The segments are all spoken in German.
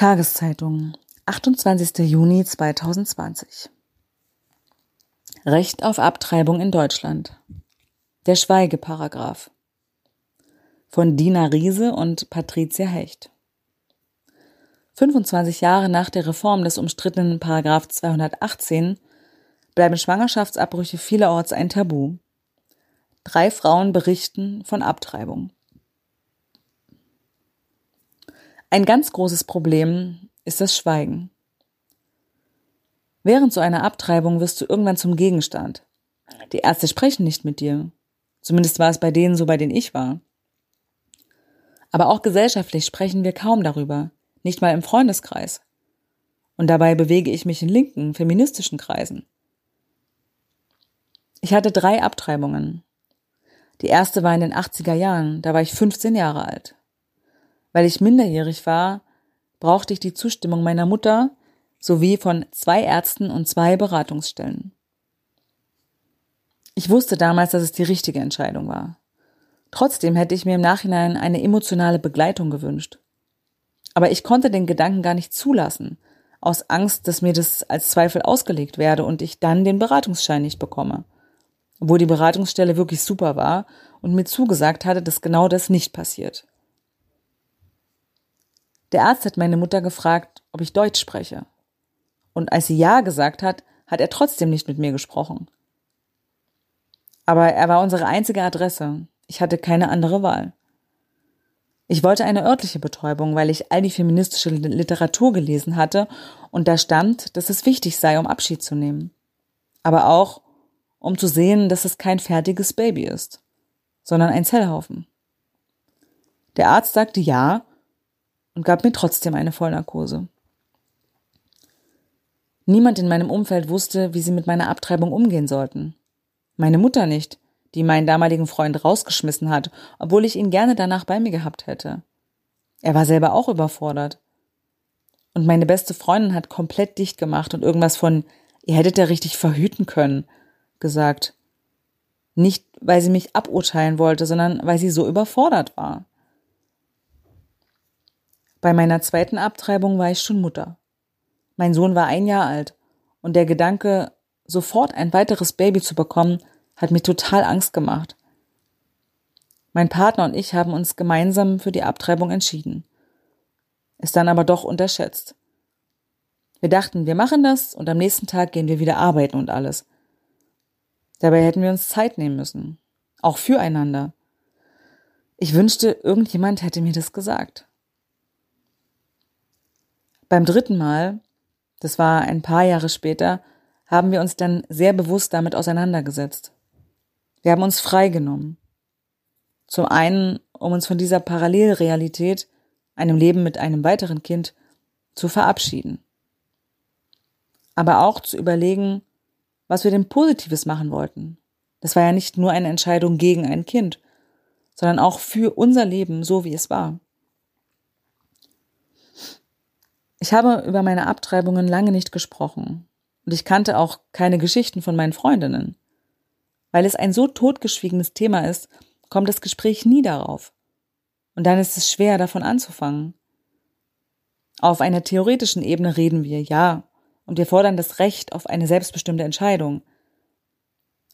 Tageszeitung, 28. Juni 2020. Recht auf Abtreibung in Deutschland. Der Schweigeparagraph. Von Dina Riese und Patricia Hecht. 25 Jahre nach der Reform des umstrittenen Paragraph 218 bleiben Schwangerschaftsabbrüche vielerorts ein Tabu. Drei Frauen berichten von Abtreibung. Ein ganz großes Problem ist das Schweigen. Während so einer Abtreibung wirst du irgendwann zum Gegenstand. Die Ärzte sprechen nicht mit dir. Zumindest war es bei denen so, bei denen ich war. Aber auch gesellschaftlich sprechen wir kaum darüber, nicht mal im Freundeskreis. Und dabei bewege ich mich in linken, feministischen Kreisen. Ich hatte drei Abtreibungen. Die erste war in den 80er Jahren, da war ich 15 Jahre alt. Weil ich minderjährig war, brauchte ich die Zustimmung meiner Mutter sowie von zwei Ärzten und zwei Beratungsstellen. Ich wusste damals, dass es die richtige Entscheidung war. Trotzdem hätte ich mir im Nachhinein eine emotionale Begleitung gewünscht. Aber ich konnte den Gedanken gar nicht zulassen, aus Angst, dass mir das als Zweifel ausgelegt werde und ich dann den Beratungsschein nicht bekomme. Obwohl die Beratungsstelle wirklich super war und mir zugesagt hatte, dass genau das nicht passiert. Der Arzt hat meine Mutter gefragt, ob ich Deutsch spreche. Und als sie Ja gesagt hat, hat er trotzdem nicht mit mir gesprochen. Aber er war unsere einzige Adresse. Ich hatte keine andere Wahl. Ich wollte eine örtliche Betäubung, weil ich all die feministische Literatur gelesen hatte und da stand, dass es wichtig sei, um Abschied zu nehmen. Aber auch, um zu sehen, dass es kein fertiges Baby ist, sondern ein Zellhaufen. Der Arzt sagte ja und gab mir trotzdem eine Vollnarkose. Niemand in meinem Umfeld wusste, wie sie mit meiner Abtreibung umgehen sollten. Meine Mutter nicht, die meinen damaligen Freund rausgeschmissen hat, obwohl ich ihn gerne danach bei mir gehabt hätte. Er war selber auch überfordert. Und meine beste Freundin hat komplett dicht gemacht und irgendwas von, ihr hättet ja richtig verhüten können, gesagt. Nicht, weil sie mich aburteilen wollte, sondern weil sie so überfordert war. Bei meiner zweiten Abtreibung war ich schon Mutter. Mein Sohn war ein Jahr alt und der Gedanke, sofort ein weiteres Baby zu bekommen, hat mir total Angst gemacht. Mein Partner und ich haben uns gemeinsam für die Abtreibung entschieden. Es dann aber doch unterschätzt. Wir dachten, wir machen das und am nächsten Tag gehen wir wieder arbeiten und alles. Dabei hätten wir uns Zeit nehmen müssen. Auch füreinander. Ich wünschte, irgendjemand hätte mir das gesagt. Beim dritten Mal, das war ein paar Jahre später, haben wir uns dann sehr bewusst damit auseinandergesetzt. Wir haben uns freigenommen. Zum einen, um uns von dieser Parallelrealität, einem Leben mit einem weiteren Kind, zu verabschieden. Aber auch zu überlegen, was wir denn Positives machen wollten. Das war ja nicht nur eine Entscheidung gegen ein Kind, sondern auch für unser Leben, so wie es war. Ich habe über meine Abtreibungen lange nicht gesprochen und ich kannte auch keine Geschichten von meinen Freundinnen. Weil es ein so totgeschwiegenes Thema ist, kommt das Gespräch nie darauf. Und dann ist es schwer, davon anzufangen. Auf einer theoretischen Ebene reden wir, ja, und wir fordern das Recht auf eine selbstbestimmte Entscheidung.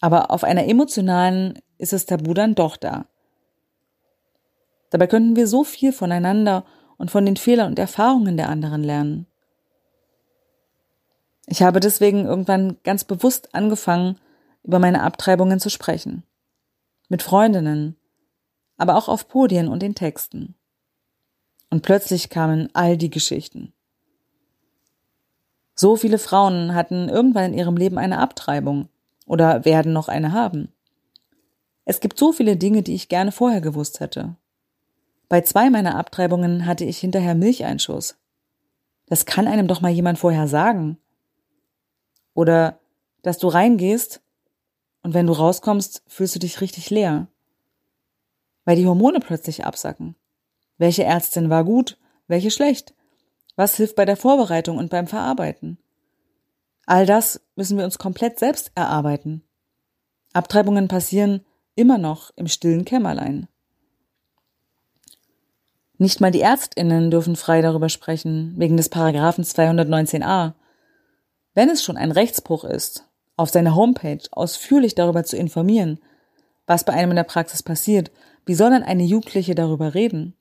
Aber auf einer emotionalen ist das Tabu dann doch da. Dabei könnten wir so viel voneinander und von den Fehlern und Erfahrungen der anderen lernen. Ich habe deswegen irgendwann ganz bewusst angefangen, über meine Abtreibungen zu sprechen. Mit Freundinnen, aber auch auf Podien und in Texten. Und plötzlich kamen all die Geschichten. So viele Frauen hatten irgendwann in ihrem Leben eine Abtreibung oder werden noch eine haben. Es gibt so viele Dinge, die ich gerne vorher gewusst hätte. Bei zwei meiner Abtreibungen hatte ich hinterher Milcheinschuss. Das kann einem doch mal jemand vorher sagen. Oder, dass du reingehst und wenn du rauskommst, fühlst du dich richtig leer. Weil die Hormone plötzlich absacken. Welche Ärztin war gut, welche schlecht? Was hilft bei der Vorbereitung und beim Verarbeiten? All das müssen wir uns komplett selbst erarbeiten. Abtreibungen passieren immer noch im stillen Kämmerlein. Nicht mal die Ärztinnen dürfen frei darüber sprechen, wegen des Paragraphen 219a. Wenn es schon ein Rechtsbruch ist, auf seiner Homepage ausführlich darüber zu informieren, was bei einem in der Praxis passiert, wie soll dann eine Jugendliche darüber reden?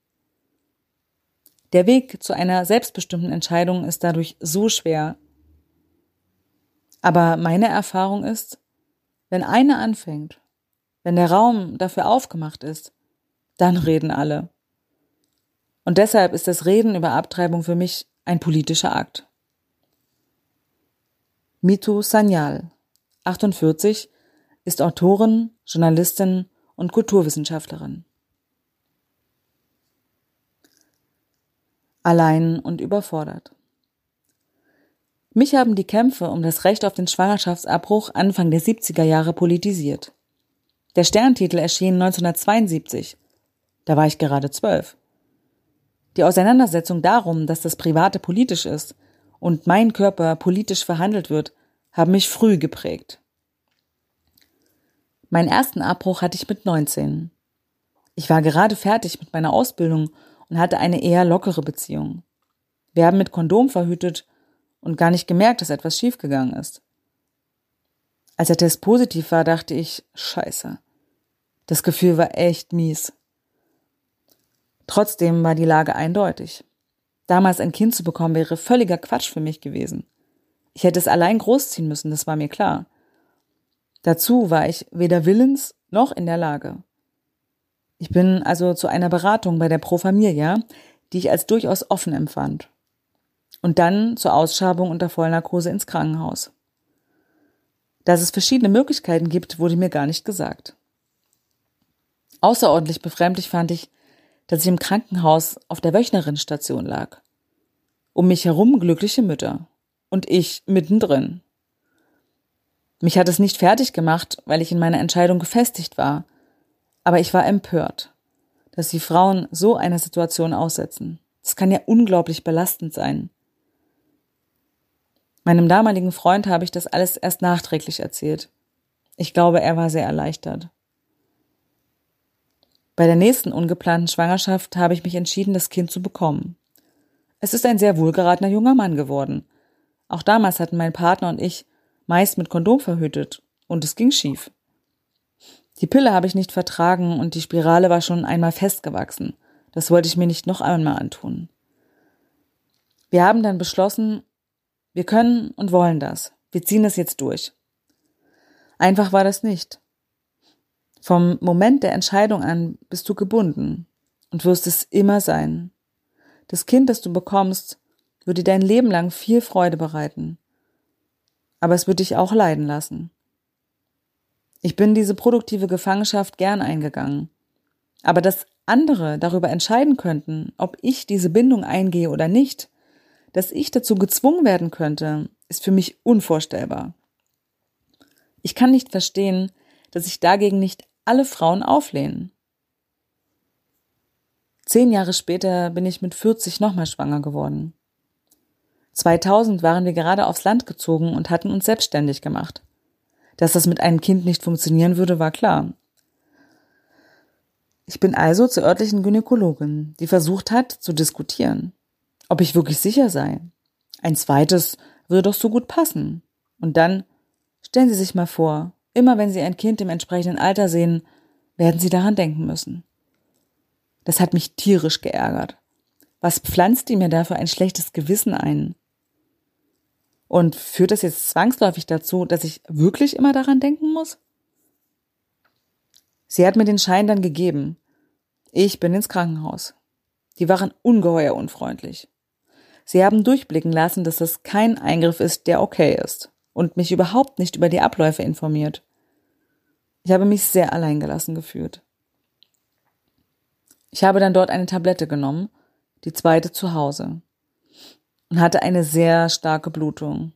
Der Weg zu einer selbstbestimmten Entscheidung ist dadurch so schwer. Aber meine Erfahrung ist, wenn eine anfängt, wenn der Raum dafür aufgemacht ist, dann reden alle. Und deshalb ist das Reden über Abtreibung für mich ein politischer Akt. Mitu Sanyal, 48, ist Autorin, Journalistin und Kulturwissenschaftlerin. Allein und überfordert. Mich haben die Kämpfe um das Recht auf den Schwangerschaftsabbruch Anfang der 70er Jahre politisiert. Der Sterntitel erschien 1972. Da war ich gerade zwölf. Die Auseinandersetzung darum, dass das Private politisch ist und mein Körper politisch verhandelt wird, haben mich früh geprägt. Meinen ersten Abbruch hatte ich mit 19. Ich war gerade fertig mit meiner Ausbildung und hatte eine eher lockere Beziehung. Wir haben mit Kondom verhütet und gar nicht gemerkt, dass etwas schiefgegangen ist. Als der Test positiv war, dachte ich, scheiße. Das Gefühl war echt mies. Trotzdem war die Lage eindeutig. Damals ein Kind zu bekommen wäre völliger Quatsch für mich gewesen. Ich hätte es allein großziehen müssen, das war mir klar. Dazu war ich weder willens noch in der Lage. Ich bin also zu einer Beratung bei der Pro Familia, die ich als durchaus offen empfand. Und dann zur Ausschabung unter Vollnarkose ins Krankenhaus. Dass es verschiedene Möglichkeiten gibt, wurde mir gar nicht gesagt. Außerordentlich befremdlich fand ich, dass ich im Krankenhaus auf der Wöchnerinstation lag. Um mich herum glückliche Mütter. Und ich mittendrin. Mich hat es nicht fertig gemacht, weil ich in meiner Entscheidung gefestigt war. Aber ich war empört, dass die Frauen so einer Situation aussetzen. Das kann ja unglaublich belastend sein. Meinem damaligen Freund habe ich das alles erst nachträglich erzählt. Ich glaube, er war sehr erleichtert. Bei der nächsten ungeplanten Schwangerschaft habe ich mich entschieden, das Kind zu bekommen. Es ist ein sehr wohlgeratener junger Mann geworden. Auch damals hatten mein Partner und ich meist mit Kondom verhütet, und es ging schief. Die Pille habe ich nicht vertragen und die Spirale war schon einmal festgewachsen. Das wollte ich mir nicht noch einmal antun. Wir haben dann beschlossen, wir können und wollen das. Wir ziehen das jetzt durch. Einfach war das nicht. Vom Moment der Entscheidung an bist du gebunden und wirst es immer sein. Das Kind, das du bekommst, wird dir dein Leben lang viel Freude bereiten aber es wird dich auch leiden lassen. Ich bin diese produktive Gefangenschaft gern eingegangen. Aber dass andere darüber entscheiden könnten, ob ich diese Bindung eingehe oder nicht, dass ich dazu gezwungen werden könnte, ist für mich unvorstellbar. Ich kann nicht verstehen, dass sich dagegen nicht alle Frauen auflehnen. Zehn Jahre später bin ich mit 40 nochmal schwanger geworden. 2000 waren wir gerade aufs Land gezogen und hatten uns selbstständig gemacht. Dass das mit einem Kind nicht funktionieren würde, war klar. Ich bin also zur örtlichen Gynäkologin, die versucht hat zu diskutieren, ob ich wirklich sicher sei. Ein zweites würde doch so gut passen. Und dann stellen Sie sich mal vor, immer wenn Sie ein Kind im entsprechenden Alter sehen, werden Sie daran denken müssen. Das hat mich tierisch geärgert. Was pflanzt die mir da für ein schlechtes Gewissen ein? Und führt das jetzt zwangsläufig dazu, dass ich wirklich immer daran denken muss? Sie hat mir den Schein dann gegeben. Ich bin ins Krankenhaus. Die waren ungeheuer unfreundlich. Sie haben durchblicken lassen, dass das kein Eingriff ist, der okay ist und mich überhaupt nicht über die Abläufe informiert. Ich habe mich sehr alleingelassen gefühlt. Ich habe dann dort eine Tablette genommen, die zweite zu Hause und hatte eine sehr starke Blutung.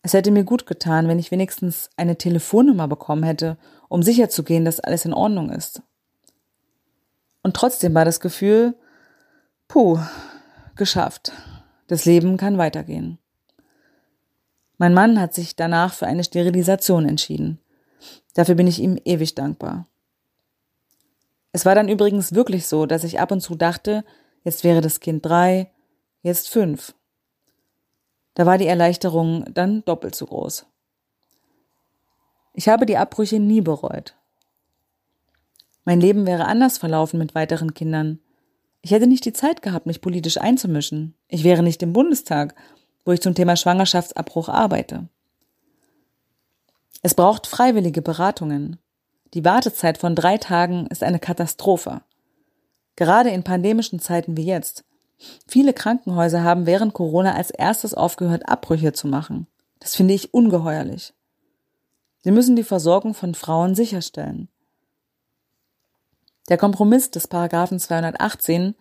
Es hätte mir gut getan, wenn ich wenigstens eine Telefonnummer bekommen hätte, um sicherzugehen, dass alles in Ordnung ist. Und trotzdem war das Gefühl, puh, geschafft. Das Leben kann weitergehen. Mein Mann hat sich danach für eine Sterilisation entschieden. Dafür bin ich ihm ewig dankbar. Es war dann übrigens wirklich so, dass ich ab und zu dachte, jetzt wäre das Kind drei, jetzt fünf. Da war die Erleichterung dann doppelt so groß. Ich habe die Abbrüche nie bereut. Mein Leben wäre anders verlaufen mit weiteren Kindern. Ich hätte nicht die Zeit gehabt, mich politisch einzumischen. Ich wäre nicht im Bundestag, wo ich zum Thema Schwangerschaftsabbruch arbeite. Es braucht freiwillige Beratungen. Die Wartezeit von drei Tagen ist eine Katastrophe. Gerade in pandemischen Zeiten wie jetzt. Viele Krankenhäuser haben während Corona als erstes aufgehört, Abbrüche zu machen. Das finde ich ungeheuerlich. Sie müssen die Versorgung von Frauen sicherstellen. Der Kompromiss des Paragraphen 218,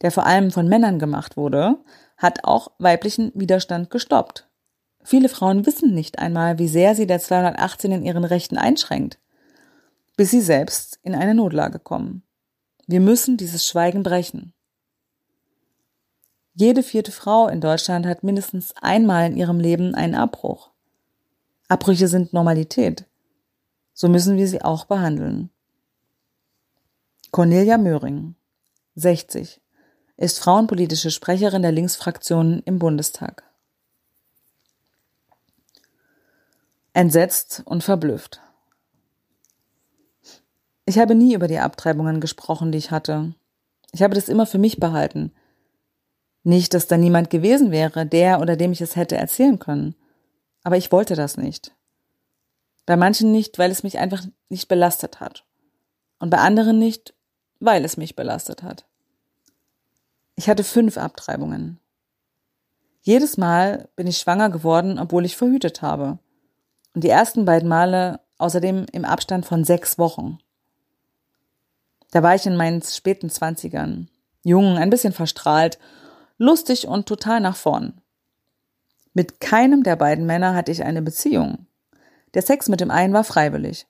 der vor allem von Männern gemacht wurde, hat auch weiblichen Widerstand gestoppt. Viele Frauen wissen nicht einmal, wie sehr sie der 218 in ihren Rechten einschränkt, bis sie selbst in eine Notlage kommen. Wir müssen dieses Schweigen brechen. Jede vierte Frau in Deutschland hat mindestens einmal in ihrem Leben einen Abbruch. Abbrüche sind Normalität. So müssen wir sie auch behandeln. Cornelia Möhring, 60, ist frauenpolitische Sprecherin der Linksfraktion im Bundestag. Entsetzt und verblüfft. Ich habe nie über die Abtreibungen gesprochen, die ich hatte. Ich habe das immer für mich behalten. Nicht, dass da niemand gewesen wäre, der oder dem ich es hätte erzählen können. Aber ich wollte das nicht. Bei manchen nicht, weil es mich einfach nicht belastet hat. Und bei anderen nicht, weil es mich belastet hat. Ich hatte fünf Abtreibungen. Jedes Mal bin ich schwanger geworden, obwohl ich verhütet habe. Und die ersten beiden Male außerdem im Abstand von sechs Wochen. Da war ich in meinen späten Zwanzigern. Jung, ein bisschen verstrahlt, lustig und total nach vorn. Mit keinem der beiden Männer hatte ich eine Beziehung. Der Sex mit dem einen war freiwillig,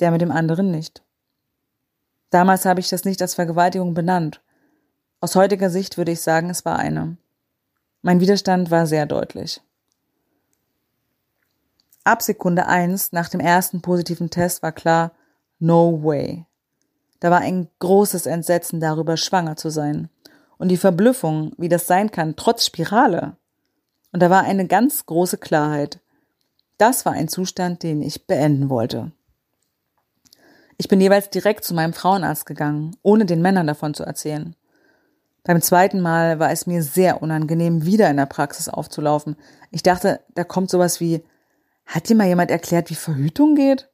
der mit dem anderen nicht. Damals habe ich das nicht als Vergewaltigung benannt. Aus heutiger Sicht würde ich sagen, es war eine. Mein Widerstand war sehr deutlich. Ab Sekunde eins nach dem ersten positiven Test war klar, no way. Da war ein großes Entsetzen darüber, schwanger zu sein. Und die Verblüffung, wie das sein kann, trotz Spirale. Und da war eine ganz große Klarheit. Das war ein Zustand, den ich beenden wollte. Ich bin jeweils direkt zu meinem Frauenarzt gegangen, ohne den Männern davon zu erzählen. Beim zweiten Mal war es mir sehr unangenehm, wieder in der Praxis aufzulaufen. Ich dachte, da kommt sowas wie, hat dir mal jemand erklärt, wie Verhütung geht?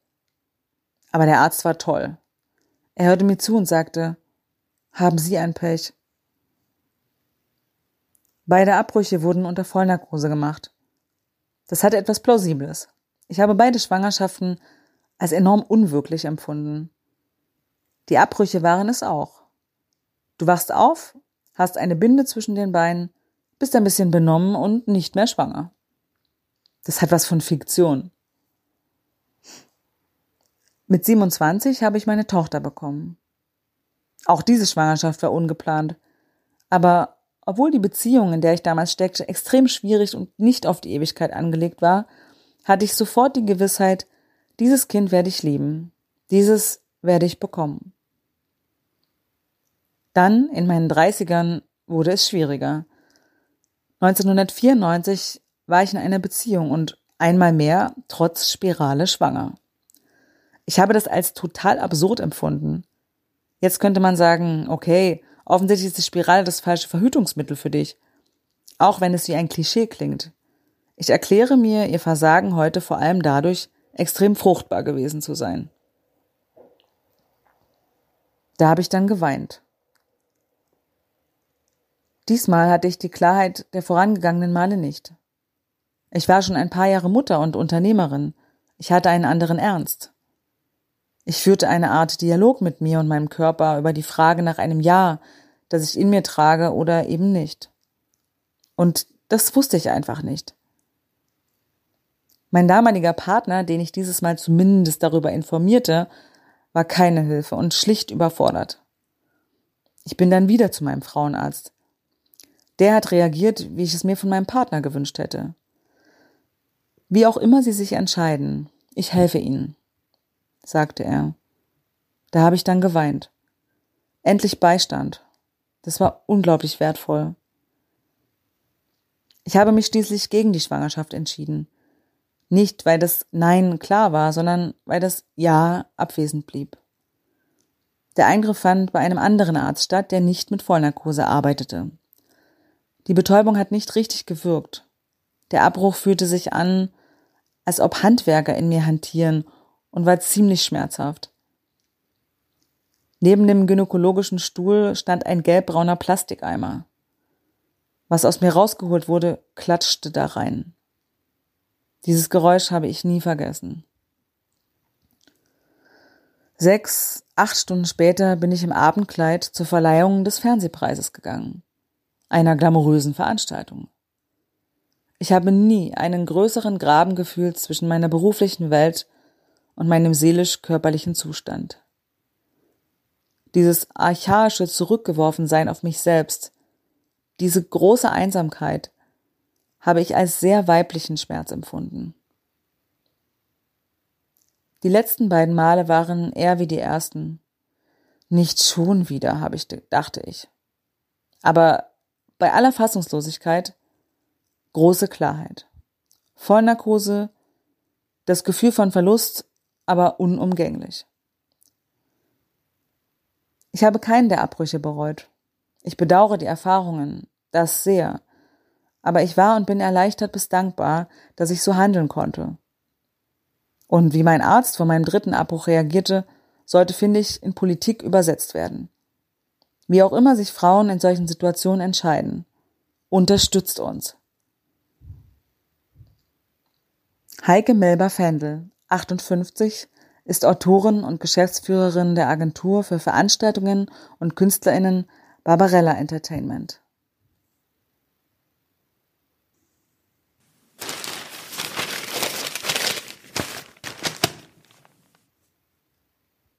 Aber der Arzt war toll. Er hörte mir zu und sagte, haben Sie ein Pech? Beide Abbrüche wurden unter Vollnarkose gemacht. Das hatte etwas Plausibles. Ich habe beide Schwangerschaften als enorm unwirklich empfunden. Die Abbrüche waren es auch. Du wachst auf, hast eine Binde zwischen den Beinen, bist ein bisschen benommen und nicht mehr schwanger. Das hat was von Fiktion. Mit 27 habe ich meine Tochter bekommen. Auch diese Schwangerschaft war ungeplant. Aber obwohl die Beziehung, in der ich damals steckte, extrem schwierig und nicht auf die Ewigkeit angelegt war, hatte ich sofort die Gewissheit, dieses Kind werde ich lieben. Dieses werde ich bekommen. Dann, in meinen Dreißigern, wurde es schwieriger. 1994 war ich in einer Beziehung und einmal mehr trotz Spirale schwanger. Ich habe das als total absurd empfunden. Jetzt könnte man sagen, okay, offensichtlich ist die Spirale das falsche Verhütungsmittel für dich. Auch wenn es wie ein Klischee klingt. Ich erkläre mir ihr Versagen heute vor allem dadurch, extrem fruchtbar gewesen zu sein. Da habe ich dann geweint. Diesmal hatte ich die Klarheit der vorangegangenen Male nicht. Ich war schon ein paar Jahre Mutter und Unternehmerin. Ich hatte einen anderen Ernst. Ich führte eine Art Dialog mit mir und meinem Körper über die Frage nach einem Ja, das ich in mir trage oder eben nicht. Und das wusste ich einfach nicht. Mein damaliger Partner, den ich dieses Mal zumindest darüber informierte, war keine Hilfe und schlicht überfordert. Ich bin dann wieder zu meinem Frauenarzt. Der hat reagiert, wie ich es mir von meinem Partner gewünscht hätte. Wie auch immer Sie sich entscheiden, ich helfe Ihnen, sagte er. Da habe ich dann geweint. Endlich Beistand. Das war unglaublich wertvoll. Ich habe mich schließlich gegen die Schwangerschaft entschieden. Nicht, weil das Nein klar war, sondern weil das Ja abwesend blieb. Der Eingriff fand bei einem anderen Arzt statt, der nicht mit Vollnarkose arbeitete. Die Betäubung hat nicht richtig gewirkt. Der Abbruch fühlte sich an, als ob Handwerker in mir hantieren und war ziemlich schmerzhaft. Neben dem gynäkologischen Stuhl stand ein gelbbrauner Plastikeimer. Was aus mir rausgeholt wurde, klatschte da rein. Dieses Geräusch habe ich nie vergessen. Sechs, acht Stunden später bin ich im Abendkleid zur Verleihung des Fernsehpreises gegangen, einer glamourösen Veranstaltung. Ich habe nie einen größeren Graben gefühlt zwischen meiner beruflichen Welt und meinem seelisch-körperlichen Zustand. Dieses archaische Zurückgeworfensein auf mich selbst, diese große Einsamkeit, habe ich als sehr weiblichen Schmerz empfunden. Die letzten beiden Male waren eher wie die ersten. Nicht schon wieder, habe ich, dachte ich. Aber bei aller Fassungslosigkeit große Klarheit. Vollnarkose, das Gefühl von Verlust, aber unumgänglich. Ich habe keinen der Abbrüche bereut. Ich bedauere die Erfahrungen, das sehr, aber ich war und bin erleichtert bis dankbar, dass ich so handeln konnte. Und wie mein Arzt vor meinem dritten Abbruch reagierte, sollte, finde ich, in Politik übersetzt werden. Wie auch immer sich Frauen in solchen Situationen entscheiden. Unterstützt uns. Heike Melber-Fendel, 58, ist Autorin und Geschäftsführerin der Agentur für Veranstaltungen und KünstlerInnen Barbarella Entertainment.